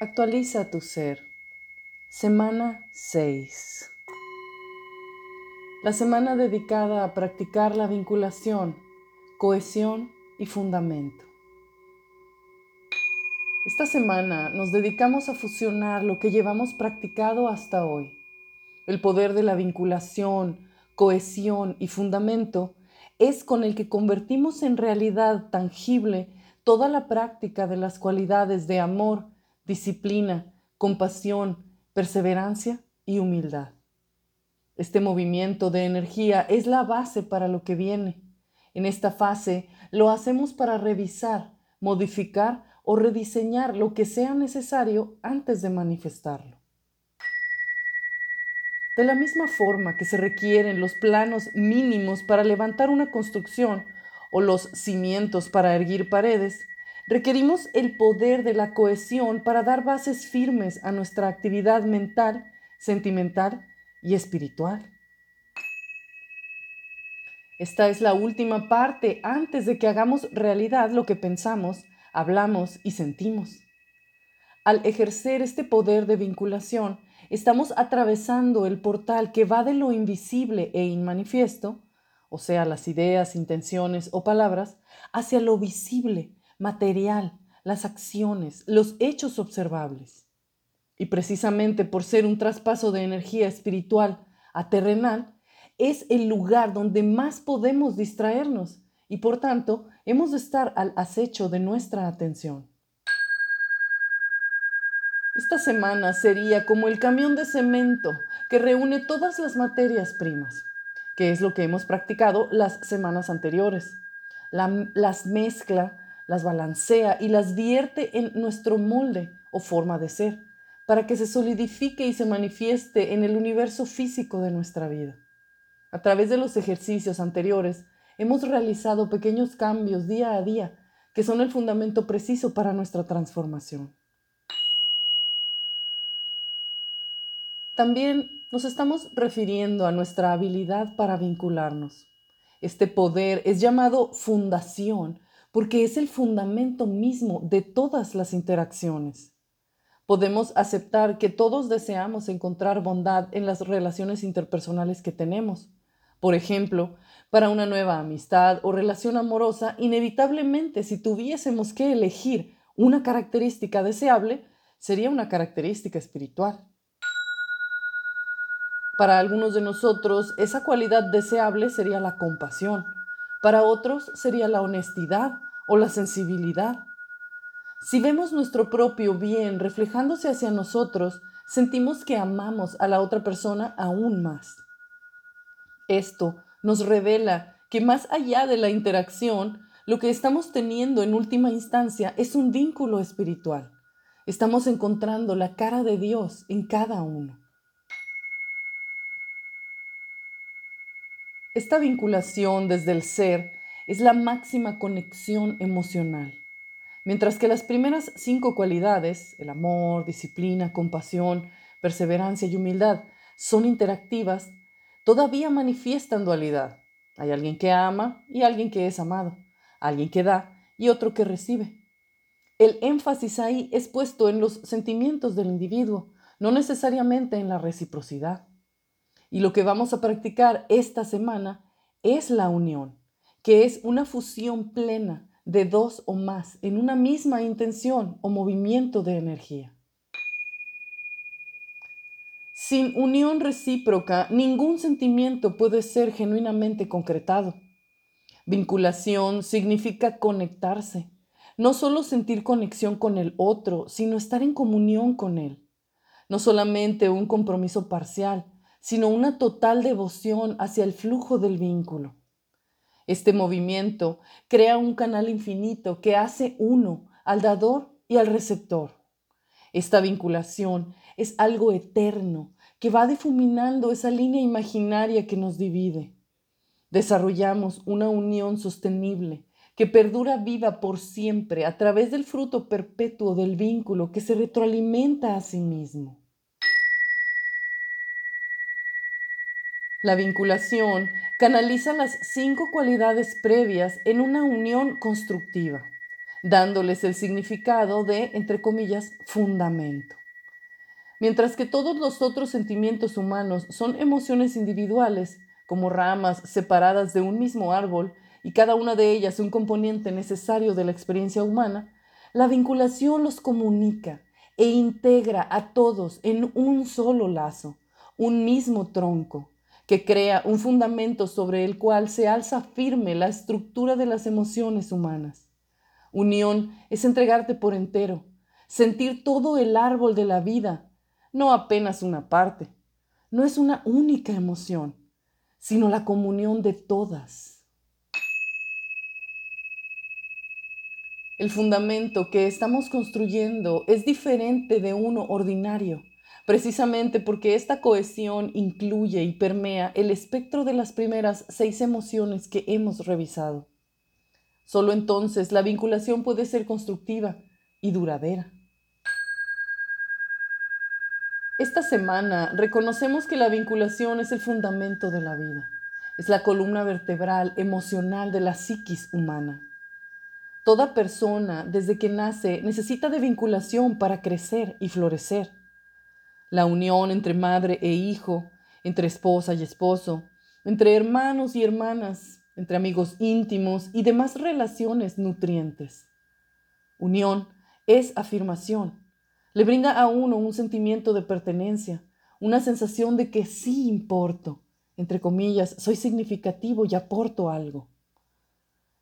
Actualiza tu ser. Semana 6. La semana dedicada a practicar la vinculación, cohesión y fundamento. Esta semana nos dedicamos a fusionar lo que llevamos practicado hasta hoy. El poder de la vinculación, cohesión y fundamento es con el que convertimos en realidad tangible toda la práctica de las cualidades de amor, disciplina, compasión, perseverancia y humildad. Este movimiento de energía es la base para lo que viene. En esta fase lo hacemos para revisar, modificar o rediseñar lo que sea necesario antes de manifestarlo. De la misma forma que se requieren los planos mínimos para levantar una construcción o los cimientos para erguir paredes, requerimos el poder de la cohesión para dar bases firmes a nuestra actividad mental, sentimental y espiritual. Esta es la última parte antes de que hagamos realidad lo que pensamos, hablamos y sentimos. Al ejercer este poder de vinculación, estamos atravesando el portal que va de lo invisible e inmanifiesto, o sea, las ideas, intenciones o palabras, hacia lo visible, material, las acciones, los hechos observables. Y precisamente por ser un traspaso de energía espiritual a terrenal, es el lugar donde más podemos distraernos y por tanto hemos de estar al acecho de nuestra atención. Esta semana sería como el camión de cemento que reúne todas las materias primas, que es lo que hemos practicado las semanas anteriores. las mezcla, las balancea y las vierte en nuestro molde o forma de ser, para que se solidifique y se manifieste en el universo físico de nuestra vida. A través de los ejercicios anteriores, hemos realizado pequeños cambios día a día que son el fundamento preciso para nuestra transformación. También nos estamos refiriendo a nuestra habilidad para vincularnos. Este poder es llamado fundación porque es el fundamento mismo de todas las interacciones. Podemos aceptar que todos deseamos encontrar bondad en las relaciones interpersonales que tenemos. Por ejemplo, para una nueva amistad o relación amorosa, inevitablemente si tuviésemos que elegir una característica deseable, sería una característica espiritual. Para algunos de nosotros, esa cualidad deseable sería la compasión. Para otros sería la honestidad o la sensibilidad. Si vemos nuestro propio bien reflejándose hacia nosotros, sentimos que amamos a la otra persona aún más. Esto nos revela que más allá de la interacción, lo que estamos teniendo en última instancia es un vínculo espiritual. Estamos encontrando la cara de Dios en cada uno. Esta vinculación desde el ser es la máxima conexión emocional. Mientras que las primeras cinco cualidades, el amor, disciplina, compasión, perseverancia y humildad, son interactivas, todavía manifiestan dualidad. Hay alguien que ama y alguien que es amado, alguien que da y otro que recibe. El énfasis ahí es puesto en los sentimientos del individuo, no necesariamente en la reciprocidad. Y lo que vamos a practicar esta semana es la unión, que es una fusión plena de dos o más en una misma intención o movimiento de energía. Sin unión recíproca, ningún sentimiento puede ser genuinamente concretado. Vinculación significa conectarse, no solo sentir conexión con el otro, sino estar en comunión con él. No solamente un compromiso parcial, sino una total devoción hacia el flujo del vínculo. Este movimiento crea un canal infinito que hace uno al dador y al receptor. Esta vinculación es algo eterno que va difuminando esa línea imaginaria que nos divide. Desarrollamos una unión sostenible que perdura viva por siempre a través del fruto perpetuo del vínculo que se retroalimenta a sí mismo. La vinculación canaliza las cinco cualidades previas en una unión constructiva. dándoles el significado de, entre comillas, fundamento. Mientras que todos los otros sentimientos humanos son emociones individuales, como ramas separadas de un mismo árbol, y cada una de ellas un componente necesario de la experiencia humana, la vinculación los comunica e integra a todos en un solo lazo, un mismo tronco, que crea un fundamento sobre el cual se alza firme la estructura de las emociones humanas. Unión es entregarte por entero, sentir todo el árbol de la vida, no apenas una parte. No es una única emoción, sino la comunión de todas. El fundamento que estamos construyendo es diferente de uno ordinario, precisamente porque esta cohesión incluye y permea el espectro de las primeras seis emociones que hemos revisado. Solo entonces la vinculación puede ser constructiva y duradera. Esta semana reconocemos que la vinculación es el fundamento de la vida, es la columna vertebral emocional de la psiquis humana. Toda persona, desde que nace, necesita de vinculación para crecer y florecer. La unión entre madre e hijo, entre esposa y esposo, entre hermanos y hermanas, entre amigos íntimos y demás relaciones nutrientes. Unión es afirmación. Le brinda a uno un sentimiento de pertenencia, una sensación de que sí importo, entre comillas, soy significativo y aporto algo.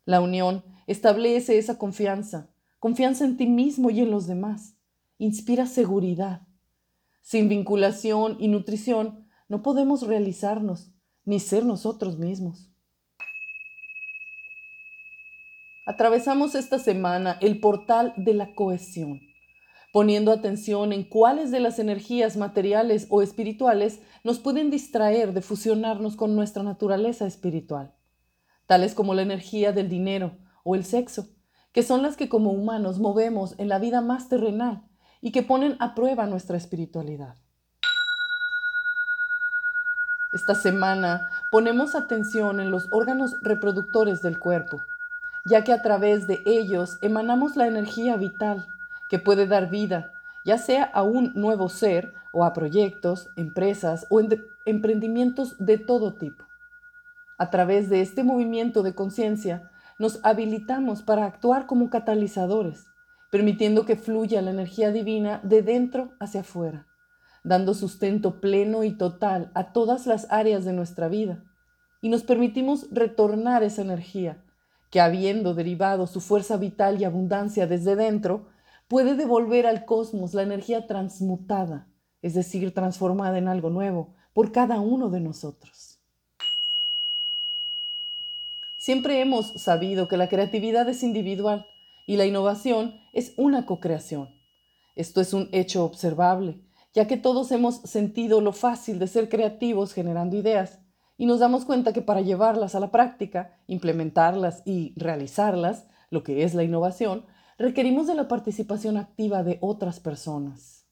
La unión establece esa confianza, confianza en ti mismo y en los demás. Inspira seguridad. Sin vinculación y nutrición no podemos realizarnos ni ser nosotros mismos. Atravesamos esta semana el portal de la cohesión, poniendo atención en cuáles de las energías materiales o espirituales nos pueden distraer de fusionarnos con nuestra naturaleza espiritual tales como la energía del dinero o el sexo, que son las que como humanos movemos en la vida más terrenal y que ponen a prueba nuestra espiritualidad. Esta semana ponemos atención en los órganos reproductores del cuerpo, ya que a través de ellos emanamos la energía vital que puede dar vida, ya sea a un nuevo ser o a proyectos, empresas o emprendimientos de todo tipo. A través de este movimiento de conciencia, nos habilitamos para actuar como catalizadores, permitiendo que fluya la energía divina de dentro hacia afuera, dando sustento pleno y total a todas las áreas de nuestra vida. Y nos permitimos retornar esa energía, que habiendo derivado su fuerza vital y abundancia desde dentro, puede devolver al cosmos la energía transmutada, es decir, transformada en algo nuevo, por cada uno de nosotros. Siempre hemos sabido que la creatividad es individual y la innovación es una co-creación. Esto es un hecho observable, ya que todos hemos sentido lo fácil de ser creativos generando ideas y nos damos cuenta que para llevarlas a la práctica, implementarlas y realizarlas, lo que es la innovación, requerimos de la participación activa de otras personas.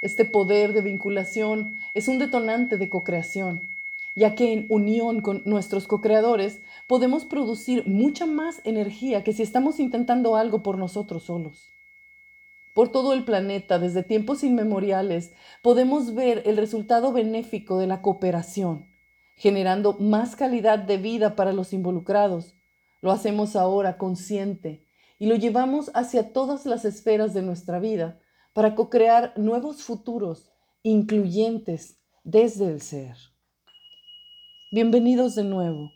Este poder de vinculación es un detonante de co-creación ya que en unión con nuestros co-creadores podemos producir mucha más energía que si estamos intentando algo por nosotros solos. Por todo el planeta, desde tiempos inmemoriales, podemos ver el resultado benéfico de la cooperación, generando más calidad de vida para los involucrados. Lo hacemos ahora consciente y lo llevamos hacia todas las esferas de nuestra vida para co-crear nuevos futuros incluyentes desde el ser. Bienvenidos de nuevo.